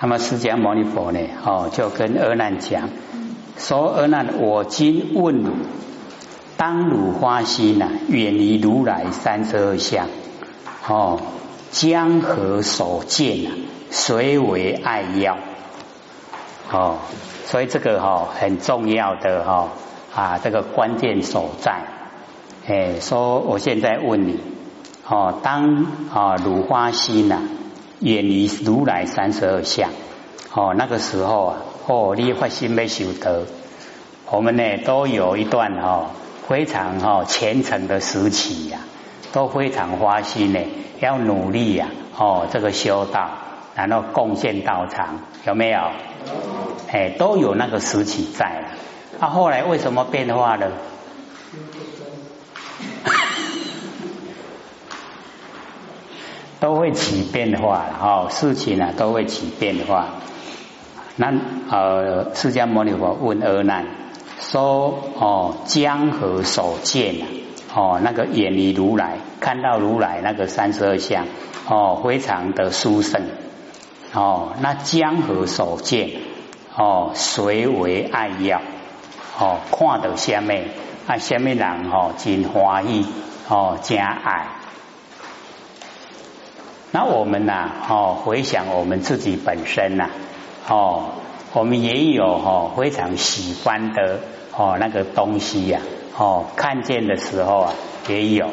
那么释迦牟尼佛呢，哦，就跟阿难讲说：“阿难，我今问汝，当汝花心呐，远离如来三十二相，哦，江河所见啊，谁为爱要？哦，所以这个哈很重要的哈啊，这个关键所在。哎，说我现在问你，哦，当啊汝花心呐。”远离如来三十二相，哦，那个时候啊，哦，你发心没修得，我们呢都有一段哦非常哦虔诚的时期呀，都非常花心呢，要努力呀，哦，这个修道，然后贡献道场，有没有？哎，都有那个时期在了。啊后来为什么变化了？都会起变化了哈，事情呢都会起变化。那呃，释迦牟尼佛问阿难说：“哦，江河所见，哦，那个远离如来，看到如来那个三十二相，哦，非常的殊胜。哦，那江河所见，哦，谁为爱要？哦，看到下面啊，下面人哦，真欢喜，哦，真爱。”那我们呐，哦，回想我们自己本身呐，哦，我们也有哦非常喜欢的哦那个东西呀，哦，看见的时候啊也有，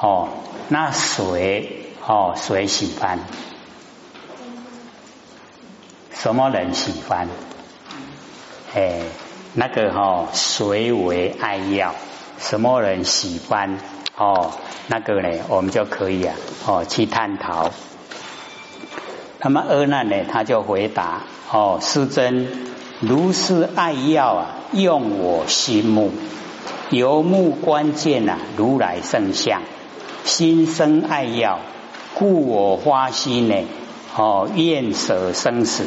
哦，那谁哦谁喜欢？什么人喜欢？哎，那个哈谁为爱要？什么人喜欢？哦，那个呢，我们就可以啊，哦，去探讨。那么阿难呢，他就回答：哦，师尊，如是爱要啊，用我心目，由目观见啊，如来圣相，心生爱要，故我花心呢，哦，愿舍生死。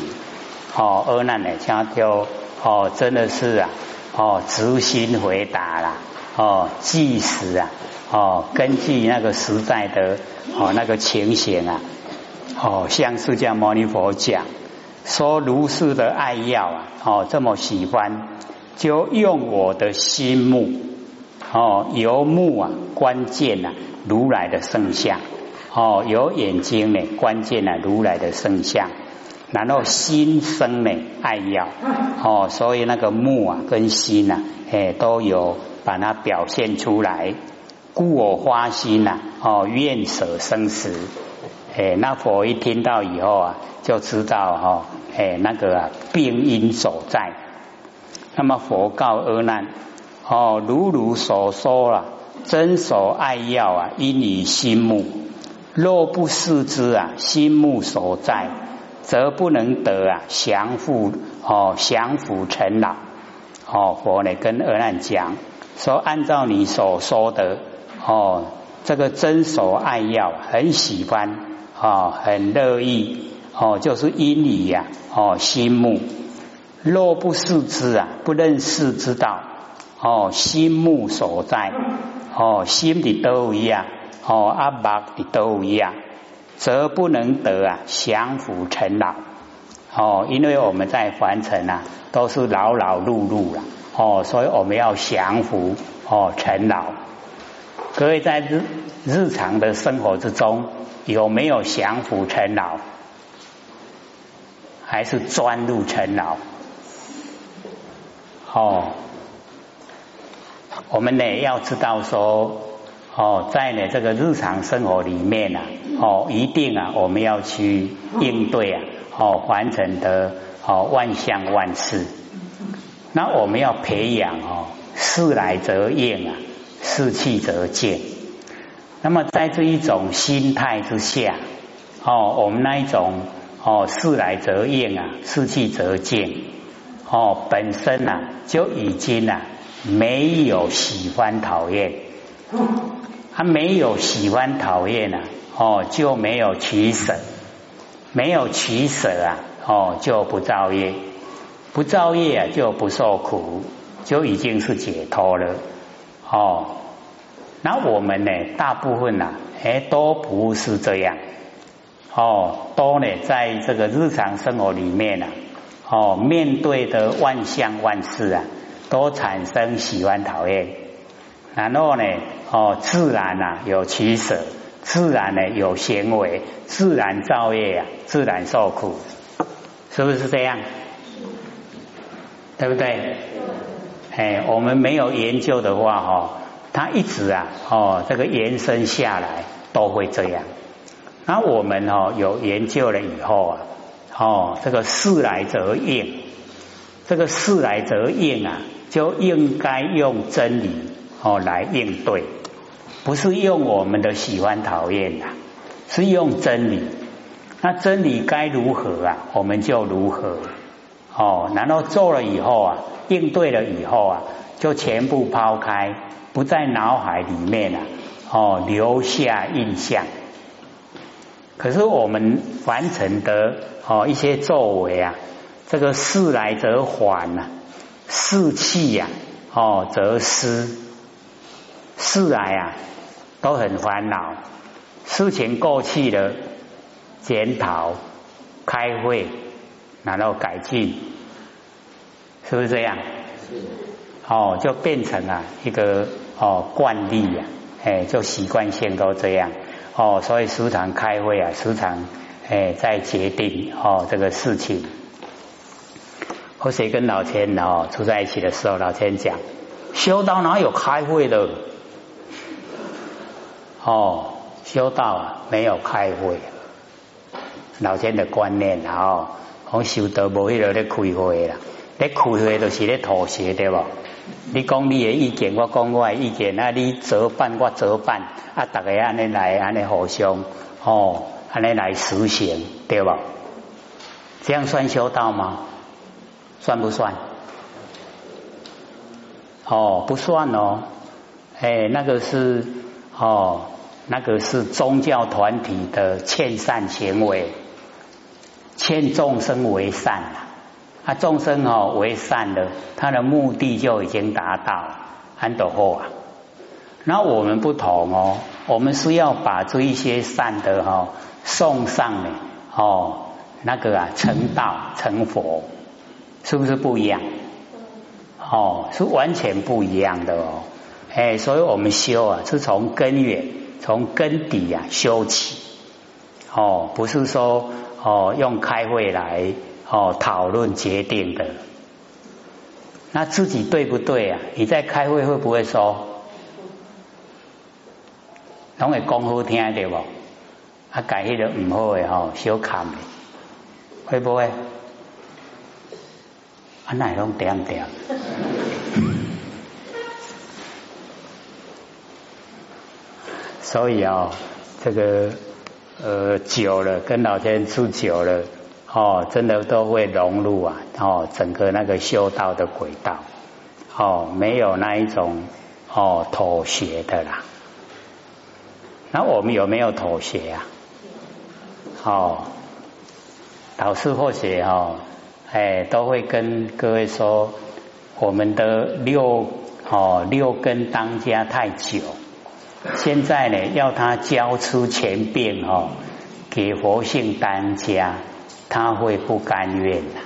哦，阿难呢，他就哦，真的是啊，哦，直心回答了。哦，即时啊，哦，根据那个时代的哦那个情形啊，哦，像释迦牟尼佛讲说如是的爱要啊，哦，这么喜欢，就用我的心目，哦，由目啊，关键啊，如来的圣像，哦，有眼睛呢，关键啊，如来的圣像，然后心生呢爱要，哦，所以那个目啊跟心啊，哎，都有。把它表现出来，故我花心呐，哦，愿舍生死，哎，那佛一听到以后啊，就知道哈，哎，那个啊病因所在。那么佛告阿难，哦，如如所说了，真所爱要啊，因以心目，若不视之啊，心目所在，则不能得啊，降伏哦，降伏成老。哦，佛呢跟阿难讲。说按照你所说的哦，这个真守爱要很喜欢哦，很乐意哦，就是因你呀哦，心目若不视之啊，不认识之道哦，心目所在哦，心的都一样哦，阿爸的都一样，则不能得啊，降伏尘老哦，因为我们在凡尘啊，都是劳劳碌碌了。哦，所以我们要降服哦成老。各位在日日常的生活之中，有没有降服成老？还是钻入成老？哦，我们呢要知道说，哦，在呢这个日常生活里面啊，哦，一定啊，我们要去应对啊，哦，完成的哦万象万事。那我们要培养哦，事来则应啊，事去则见。那么在这一种心态之下，哦，我们那一种哦，事来则应啊，事去则见，哦，本身呐就已经呐没有喜欢讨厌，他没有喜欢讨厌呐，哦，就没有取舍，没有取舍啊，哦，就不造业。不造业啊，就不受苦，就已经是解脱了哦。那我们呢，大部分呐，哎，都不是这样哦，都呢在这个日常生活里面啊，哦，面对的万象万事啊，都产生喜欢讨厌，然后呢，哦，自然啊有取舍，自然呢有行为，自然造业啊，自然受苦，是不是这样？对不对？哎，我们没有研究的话，哈，它一直啊，哦，这个延伸下来都会这样。那我们哦有研究了以后啊，哦，这个事来则应，这个事来则应啊，就应该用真理哦来应对，不是用我们的喜欢讨厌啊，是用真理。那真理该如何啊，我们就如何。哦，然后做了以后啊，应对了以后啊，就全部抛开，不在脑海里面啊，哦，留下印象。可是我们完成的哦一些作为啊，这个事来则缓呐，事去呀，哦则失，事来啊都很烦恼，事情过去了，检讨，开会。然后改进，是不是这样？哦，就变成了一个哦惯例呀，哎，就习惯性都这样哦，所以时常开会啊，时常哎在决定哦这个事情。和谁跟老千哦住在一起的时候，老千讲，修道哪有开会的？哦，修道啊没有开会，老千的观念哦。讲修道无迄个咧开会啦，咧开会就是咧妥协对不？你讲你的意见，我讲我的意见，啊，你折半我折半，啊，大家安尼来安尼互相哦，安尼来实行对不？这样算修道吗？算不算？哦，不算哦，哎，那个是哦，那个是宗教团体的欠善行为。劝众生为善啊，啊众生哦为善的，他的目的就已经达到，安得好啊。那我们不同哦，我们是要把这一些善的哈送上呢，哦那个啊成道成佛，是不是不一样？哦，是完全不一样的哦。哎，所以我们修啊，是从根源、从根底啊修起。哦，不是说。哦，用开会来哦讨论决定的，那自己对不对啊？你在开会会不会说？拢会讲好听对不？啊，改迄个唔好的吼，小看的，会不会？啊，那拢点点。所以啊，这个。呃，久了跟老天住久了，哦，真的都会融入啊，哦，整个那个修道的轨道，哦，没有那一种哦妥协的啦。那我们有没有妥协啊？哦，导师或许哦，哎，都会跟各位说，我们的六哦六根当家太久。现在呢，要他交出钱变哦，给佛性当家，他会不甘愿呐，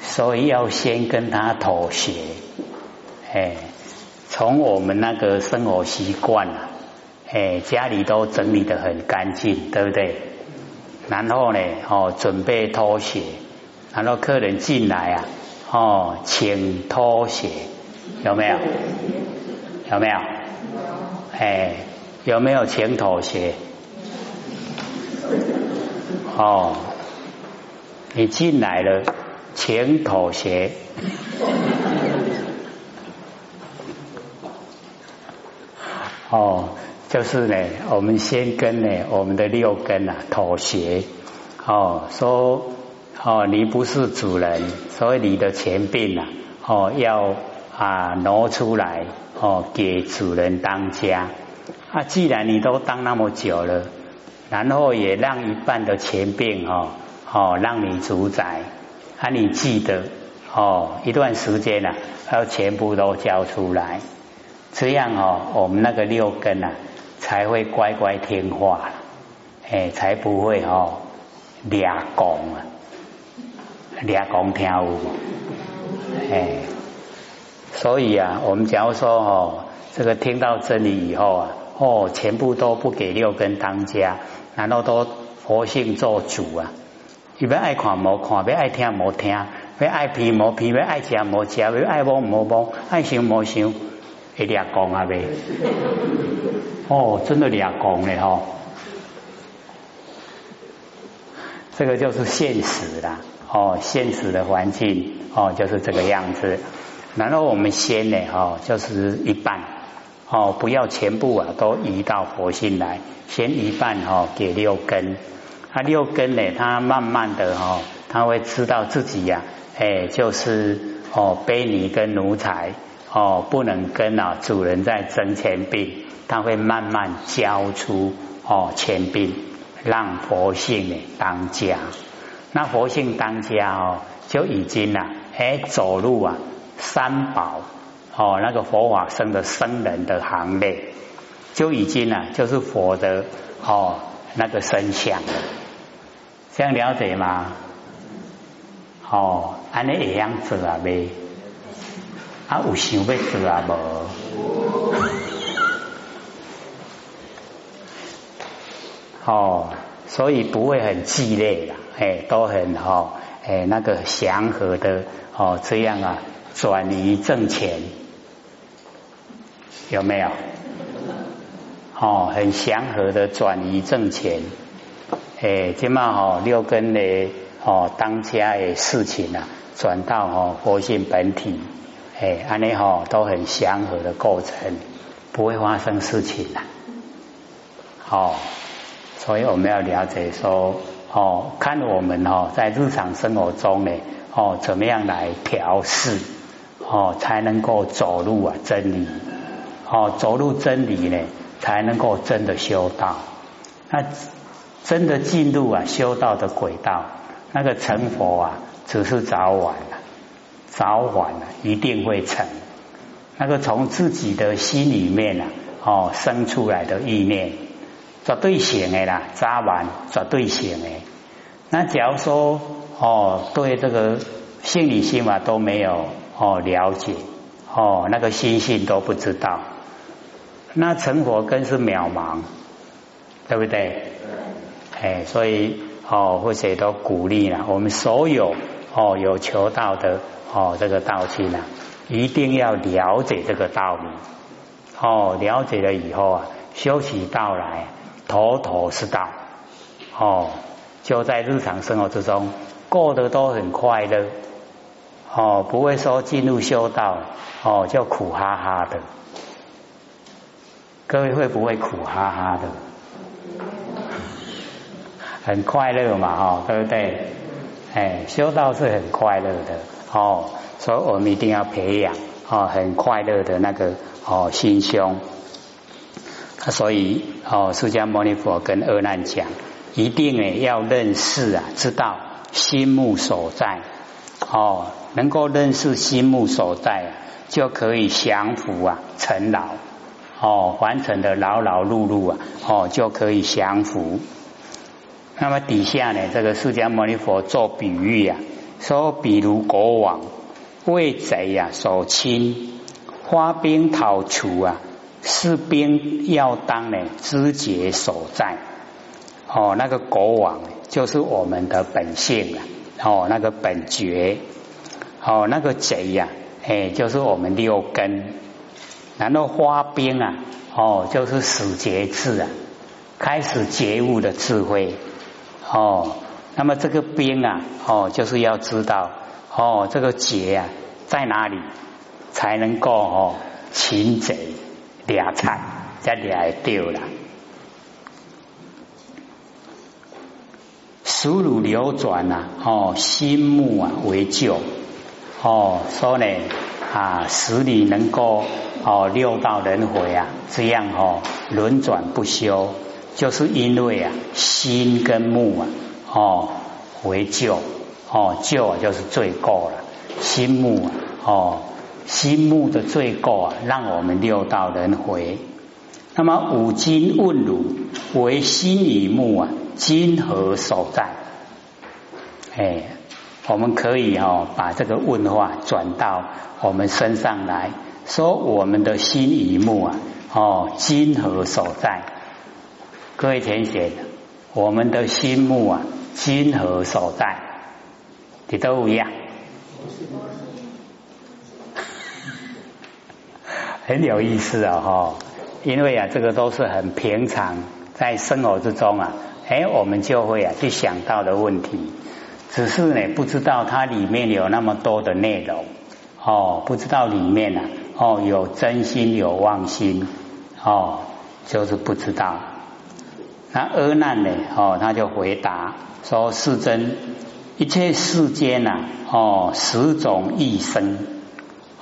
所以要先跟他妥协。哎，从我们那个生活习惯啊，哎，家里都整理的很干净，对不对？然后呢，哦，准备拖鞋，然后客人进来啊，哦，请拖鞋，有没有？有没有？哎，有没有请妥协？哦，你进来了，请妥协。哦，就是呢，我们先跟呢我们的六根啊妥协。哦，说哦，你不是主人，所以你的钱币啊，哦要啊挪出来。哦，给主人当家啊！既然你都当那么久了，然后也让一半的钱变哦哦，让你主宰啊！你记得哦，一段时间了，要全部都交出来，这样哦，我们那个六根啊才会乖乖听话，哎，才不会哦俩讲啊，俩讲听有，哎，所以啊，我们假如说哦，这个听到真理以后啊，哦，全部都不给六根当家，难道都佛性做主啊？要爱看无看，要爱听无听，要爱皮无皮，要爱食无食，要爱摸无摸，爱想无想，会俩讲啊呗？哦，真的俩讲嘞吼！这个就是现实啦，哦，现实的环境哦，就是这个样子。然后我们先呢，哦，就是一半，哦，不要全部啊都移到佛性来，先一半哦给六根，他六根呢，他慢慢的哦，他会知道自己呀，哎，就是哦，卑尼跟奴才哦，不能跟啊主人在争钱币，他会慢慢交出哦钱币。让佛性呢当家，那佛性当家哦，就已经呐，哎，走路啊三宝哦，那个佛法僧的僧人的行列，就已经啊，就是佛的哦那个身相，这样了解吗？哦，安尼会样子啊呗？啊，有想要做啊无？哦，所以不会很激烈的，哎，都很哈，哎，那个祥和的哦，这样啊，转移挣钱有没有？哦，很祥和的转移挣钱，哎，起码哦，六根的哦，当家的事情啊，转到哦佛性本体，哎，安尼哈都很祥和的过程，不会发生事情的，好。所以我们要了解说，哦，看我们哦，在日常生活中呢，哦，怎么样来调试，哦，才能够走入啊真理，哦，走入真理呢，才能够真的修道。那真的进入啊修道的轨道，那个成佛啊，只是早晚了，早晚了一定会成。那个从自己的心里面啊，哦，生出来的意念。绝对行的啦，扎完绝对行的。那假如说哦，对这个心理心法都没有哦了解。哦，那个心性都不知道，那成佛更是渺茫，对不对？哎，所以哦，或者都鼓励了。我们所有哦有求道的哦这个道亲呢，一定要了解这个道理。哦，了解了以后啊，修起道来。头头是道，哦，就在日常生活之中过得都很快乐，哦，不会说进入修道，哦，就苦哈哈的。各位会不会苦哈哈的？很快乐嘛，哈，对不对？哎，修道是很快乐的，哦，所以我们一定要培养，哦，很快乐的那个哦心胸。所以哦，释迦牟尼佛跟阿难讲，一定呢要认识啊，知道心目所在哦，能够认识心目所在，就可以降伏啊，成老哦，完成的劳劳碌碌啊，哦就可以降伏。那么底下呢，这个释迦牟尼佛做比喻啊，说比如国王为贼呀所侵，发兵讨除啊。士兵要当呢，知节所在哦，那个国王就是我们的本性啊，哦，那个本觉哦，那个贼呀，哎，就是我们六根，然后花边啊，哦，就是使节制啊，开始觉悟的智慧哦，那么这个兵啊，哦，就是要知道哦，这个节啊在哪里才能够哦擒贼。俩菜，这俩丢了。思路流转呐，哦，心目啊为旧，哦，说呢啊，使你能够哦六道轮回啊，这样哦轮转不休，就是因为啊心跟目啊哦为旧，哦旧就是罪过了，心目啊哦。心目的罪过啊，让我们六道轮回。那么五经问汝为心与目啊，今何所在？哎，我们可以哦把这个问话转到我们身上来说，我们的心一目啊，哦，今何所在？各位填写，我们的心目啊，今何所在？你都一样，很有意思啊！哈，因为啊，这个都是很平常，在生活之中啊，哎，我们就会啊去想到的问题，只是呢，不知道它里面有那么多的内容哦，不知道里面呢，哦，有真心有妄心哦，就是不知道。那阿难呢？哦，他就回答说：“世尊，一切世间呐，哦，十种异生，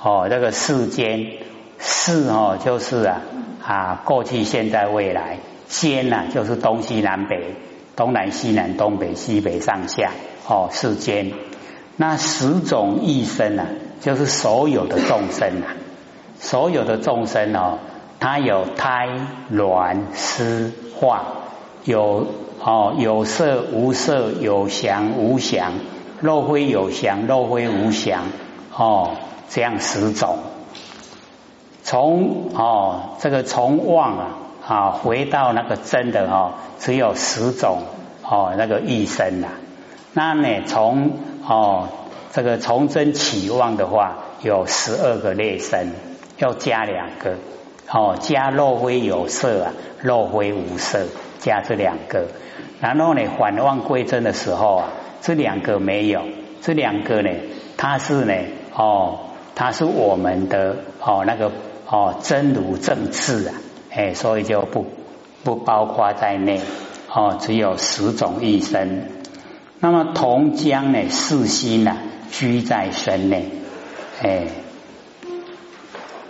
哦，这个世间世哦，就是啊啊，过去、现在、未来，间呐，就是东西南北、东南西南、东北西北上下，哦，世间。那十种一生啊，就是所有的众生啊，所有的众生哦，它有胎、卵、湿、化。”有哦，有色无色，有祥无祥，肉灰有祥，肉灰无祥，哦，这样十种。从哦，这个从妄啊啊，回到那个真的哦，只有十种哦，那个一生呐。那呢，从哦这个从真起望的话，有十二个类生，要加两个哦，加肉灰有色啊，肉灰无色。加这两个，然后呢，反望归真的时候啊，这两个没有，这两个呢，它是呢，哦，它是我们的哦那个哦真如正智啊，哎，所以就不不包括在内，哦，只有十种一生。那么同将呢，四心呢，居在身内，哎，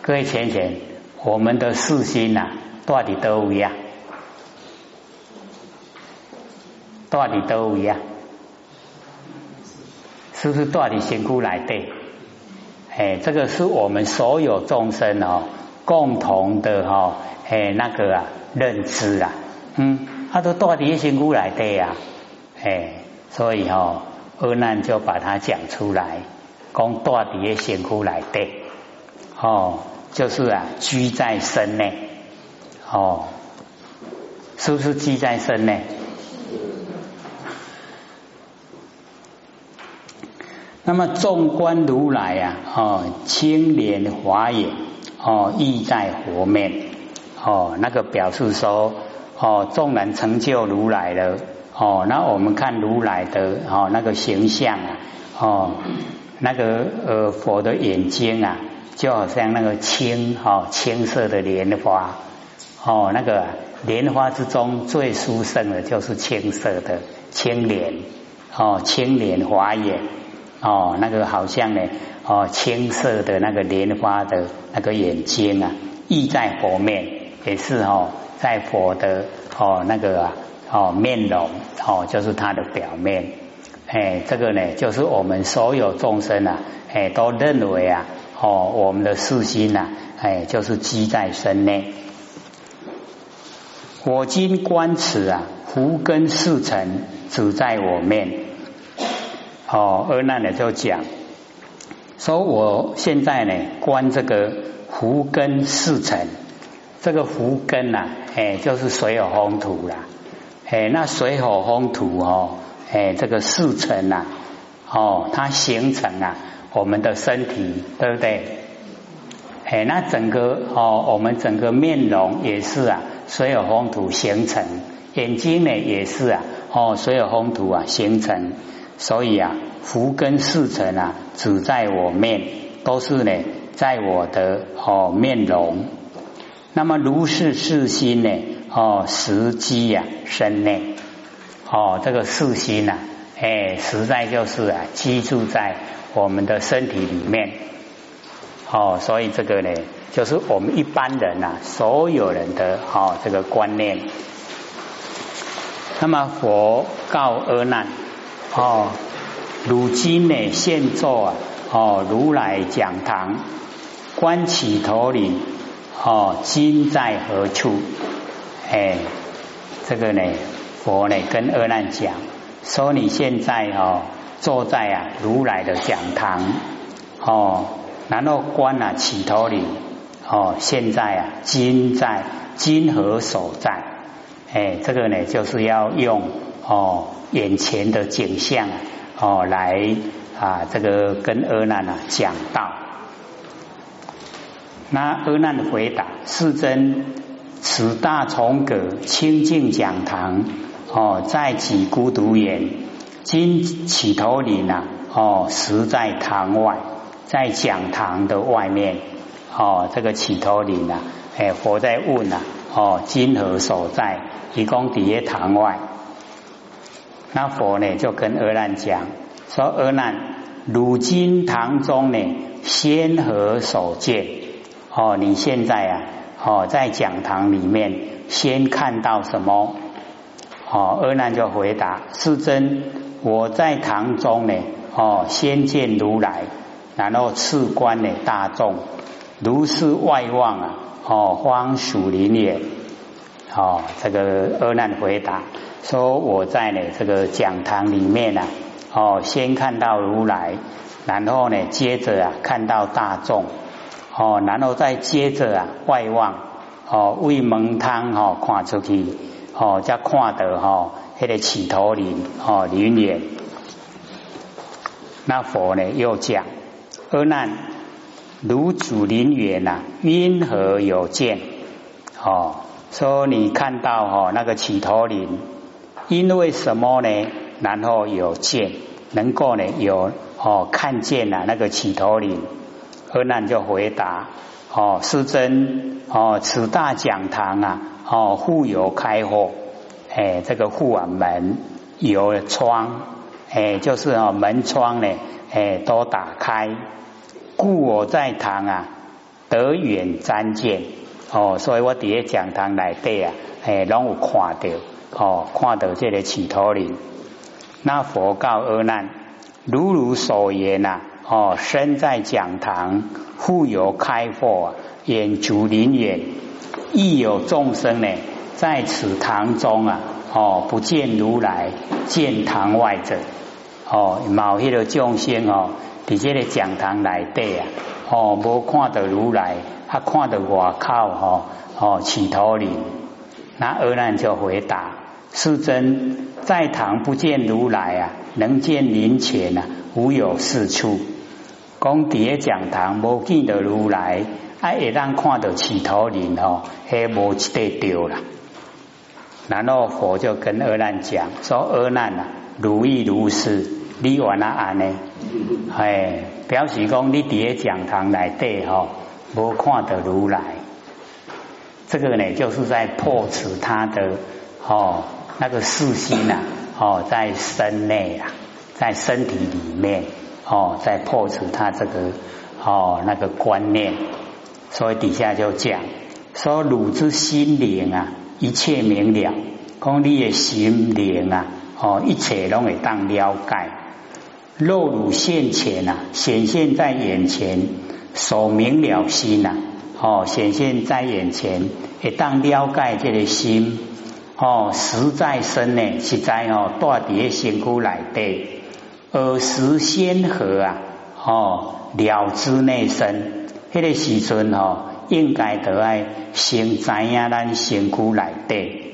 各位浅浅，我们的四心呐，到底都一样。到底都一样，是不是到底仙姑来对？哎，这个是我们所有众生哦共同的哈哎那个啊认知啊，嗯，他都到底仙姑来的呀？哎，所以哦阿难就把它讲出来，讲到底仙姑来的，哦，就是啊居在身内，哦，是不是居在身内？那么纵观如来啊，哦，青莲华眼，哦，意在佛面，哦，那个表示说，哦，纵然成就如来了，哦，那我们看如来的哦那个形象啊，哦，那个呃佛的眼睛啊，就好像那个青哦青色的莲花，哦，那个莲花之中最殊胜的就是青色的青莲，哦，青莲华眼。哦，那个好像呢，哦，青色的那个莲花的那个眼睛啊，意在佛面，也是哦，在佛的哦那个啊哦面容哦，就是它的表面。哎，这个呢，就是我们所有众生啊，哎，都认为啊，哦，我们的四心呐，哎，就是积在身内。我今观此啊，福根四尘只在我面。哦，二难呢就讲说，我现在呢观这个福根四尘，这个福根呐，哎，就是水火风土啦，哎，那水火风土哦，哎，这个四尘呐，哦，它形成啊，我们的身体，对不对？哎，那整个哦，我们整个面容也是啊，水火风土形成，眼睛呢也是啊，哦，水火风土啊形成。所以啊，福根四尘啊，只在我面，都是呢，在我的哦面容。那么如是四心呢，哦实机呀身内，哦这个四心呐，哎实在就是啊居住在我们的身体里面。哦，所以这个呢，就是我们一般人呐，所有人的哦这个观念。那么佛告阿难。哦，如今呢，现做啊，哦，如来讲堂，观起头领，哦，今在何处？哎，这个呢，佛呢跟阿难讲，说你现在哦，坐在啊如来的讲堂哦，然后观啊起头里哦，现在啊今在今何所在？哎，这个呢就是要用哦眼前的景象哦来啊这个跟阿难啊讲道。那阿难的回答：世尊，此大重阁清净讲堂哦，在己孤独园，今起头林呐哦，实在堂外，在讲堂的外面哦，这个起头林呐，哎，佛在问呐哦，今何所在？提供底下堂外，那佛呢就跟阿难讲说：阿难，如今堂中呢，仙何所见？哦，你现在啊，哦，在讲堂里面先看到什么？哦，阿难就回答：世尊，我在堂中呢，哦，先见如来，然后次观呢大众，如是外望啊，哦，方属林也。哦，这个阿难回答说：“我在呢这个讲堂里面呢，哦，先看到如来，然后呢，接着啊看到大众，哦，然后再接着啊外望，哦，为门汤哈看出去，哦，再看到哈那个起头林哦林远，那佛呢又讲阿难，如主林远呐，因何有见？哦。”说你看到哈那个起头林，因为什么呢？然后有见，能够呢有哦看见了那个起头林，阿难就回答：哦，师尊哦，此大讲堂啊，哦户有开阔，哎，这个户啊门有窗，哎，就是哦门窗呢，哎都打开，故我在堂啊得远瞻见。哦，所以我伫咧讲堂内底啊，诶，拢有看到，哦，看到这个起头林。那佛告阿难：如如所言呐，哦，身在讲堂，复有开阔，眼足林远，亦有众生呢，在此堂中啊，哦，不见如来，见堂外者，哦，某迄个众生哦，伫这个讲堂内底啊，哦，无看到如来。他看到外靠哈哦起头林，那阿难就回答：世尊在堂不见如来啊，能见林前啊，无有是处。讲底讲堂无见到如来，啊一旦看到起头人哦，还无一得丢了。然后佛就跟阿难讲说：阿难啊，如意如是，你完了安呢？哎，表示讲你底讲堂来对吼。无看到如来，这个呢，就是在破除他的哦那个四心呐哦，在身内啊，在身体里面哦，在破除他这个哦那个观念，所以底下就讲说汝之心灵啊，一切明了，讲你的心灵啊，哦一切拢会当了解，若汝现前啊，显现在眼前。所明了心呐，哦，显现在眼前，一当了解这个心，哦，实在身呢，实在哦，大伫身躯内底，耳时先合啊，哦，了知内身，迄个时阵哦，应该得爱先知影咱身躯内底，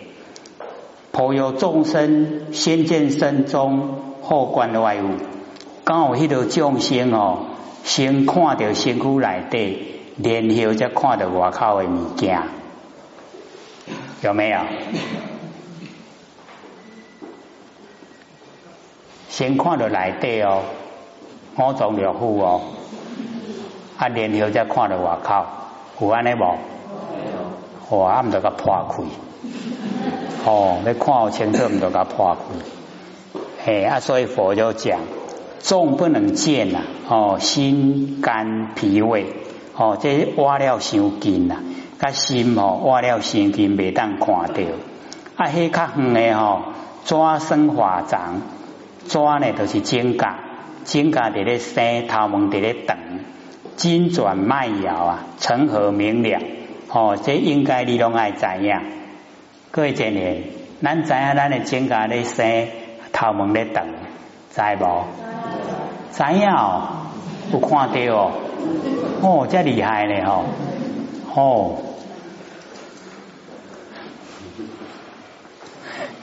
颇有众生先见身中，后观外物，刚好迄个众生哦。先看到身躯内底，然后再看到外口的物件，有没有？先看到内底哦，五脏六腑哦，啊，然后再看到外口，有安尼无？哇，唔得甲破开，哦，要看好清楚，毋得甲破开，嘿，啊，所以佛就讲。众不能见呐，哦，心肝脾胃，哦，这挖了伤近呐，甲心哦挖了伤近，未当看到。啊，迄较远诶吼，抓生化长，抓呢就是指甲，指甲伫咧生，头毛伫咧长，筋转脉摇啊，成何明了？哦，这应该你拢爱知影。各位前年，咱知影咱的指甲咧生，头毛咧长，知无？知影哦，有看到哦，哦，这厉害呢吼，哦，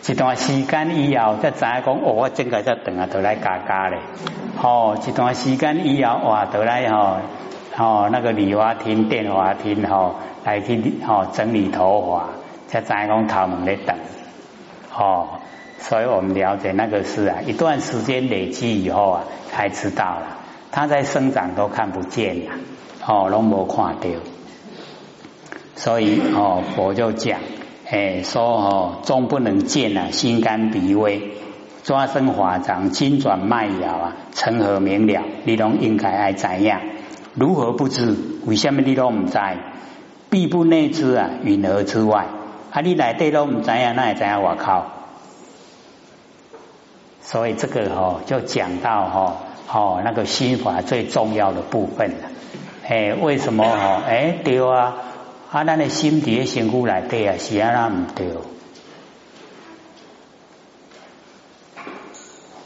一段时间以后，才知影讲，哦，我正个才等啊都来加加咧，哦，一段时间以后，哇，都来吼，哦，那个理发厅、电话厅吼，来去吼整理头发，才知影讲头毛咧等，哦。所以我们了解那个是啊，一段时间累积以后啊，才知道了。它在生长都看不见了，哦，龙没看到。所以哦，佛就讲，哎，说哦，终不能见啊，心肝脾胃、抓生华掌、筋转脉摇啊，成何明了？你拢应该爱怎样？如何不知？为什么你都唔知？必不内知啊，云何之外？啊，你内底都唔知样，那会知样？我靠！所以这个哈就讲到哈哦那个心法最重要的部分了，哎为什么哈哎对啊啊咱的心底心骨来对啊是啊那唔对，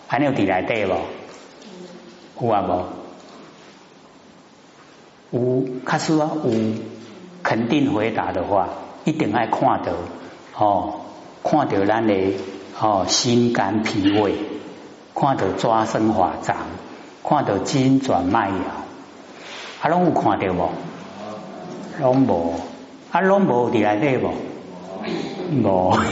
还有底来对不？有啊无？有，确实啊有，肯定回答的话，一定爱看到哦，看到咱的哦心肝脾胃。看到抓生化脏，看到筋转脉摇，啊，拢有看到无？拢无，啊，拢无伫内底无？无。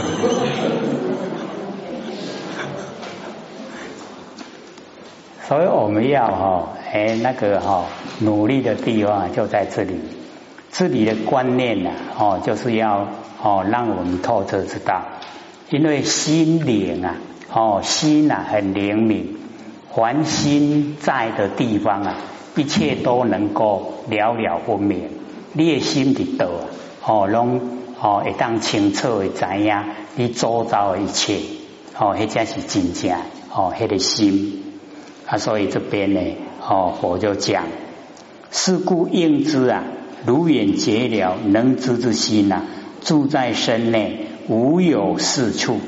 所以我们要哈，哎，那个哈，努力的地方就在这里。这里的观念呢，哦，就是要哦，让我们透彻知道，因为心灵啊。哦，心啊很灵敏，凡心在的地方啊，一切都能够了了分明。你的心的道啊，哦，拢哦会当清楚的知影你周遭的一切，哦，迄才是真正哦，迄个心啊。所以这边呢，哦，佛就讲，是故应知啊，如远绝了能知之心呐，住在身内，无有是处。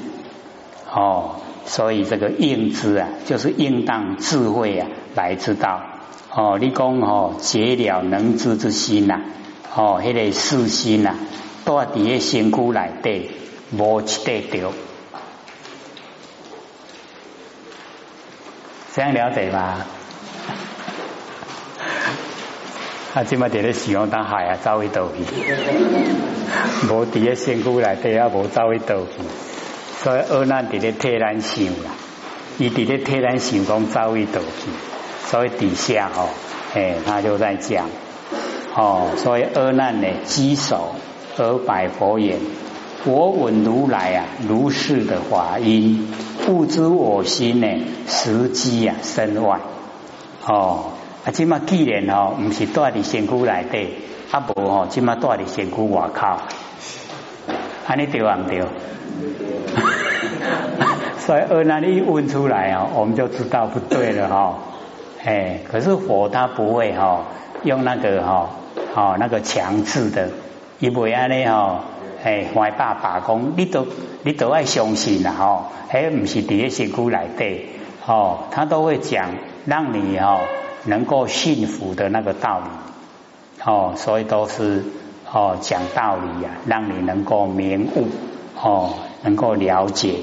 哦。所以这个应知啊，就是应当智慧啊来知道哦。你讲哦，解了能知之心呐，哦，迄个四心呐，都伫个身躯内底，无一得着。这样了解吗？啊，即嘛伫咧想当海啊，走去倒去，无伫个身躯内底啊，无走去倒去。所以二难伫咧替咱想啦，伊伫咧替咱想讲遭遇倒去，所以底下吼，哎，他就在讲，哦，所以二难呢，稽首而拜佛言：我闻如来啊，如是的法音，不知我心呢，实机啊，身外。哦，啊，今嘛既然哦，唔是住伫身躯内底，啊无吼，即嘛住伫身躯外口，安尼对唔对？所以二难一问出来哦，我们就知道不对了哈。哎，可是佛他不会哈，用那个哈，那个强制的，伊袂安尼哦，哎怀爸爸讲，你都你都爱相信啦哈，哎唔是第一身躯来的哦，他都会讲让你哦能够幸福的那个道理哦，所以都是哦讲道理呀，让你能够明悟哦。能够了解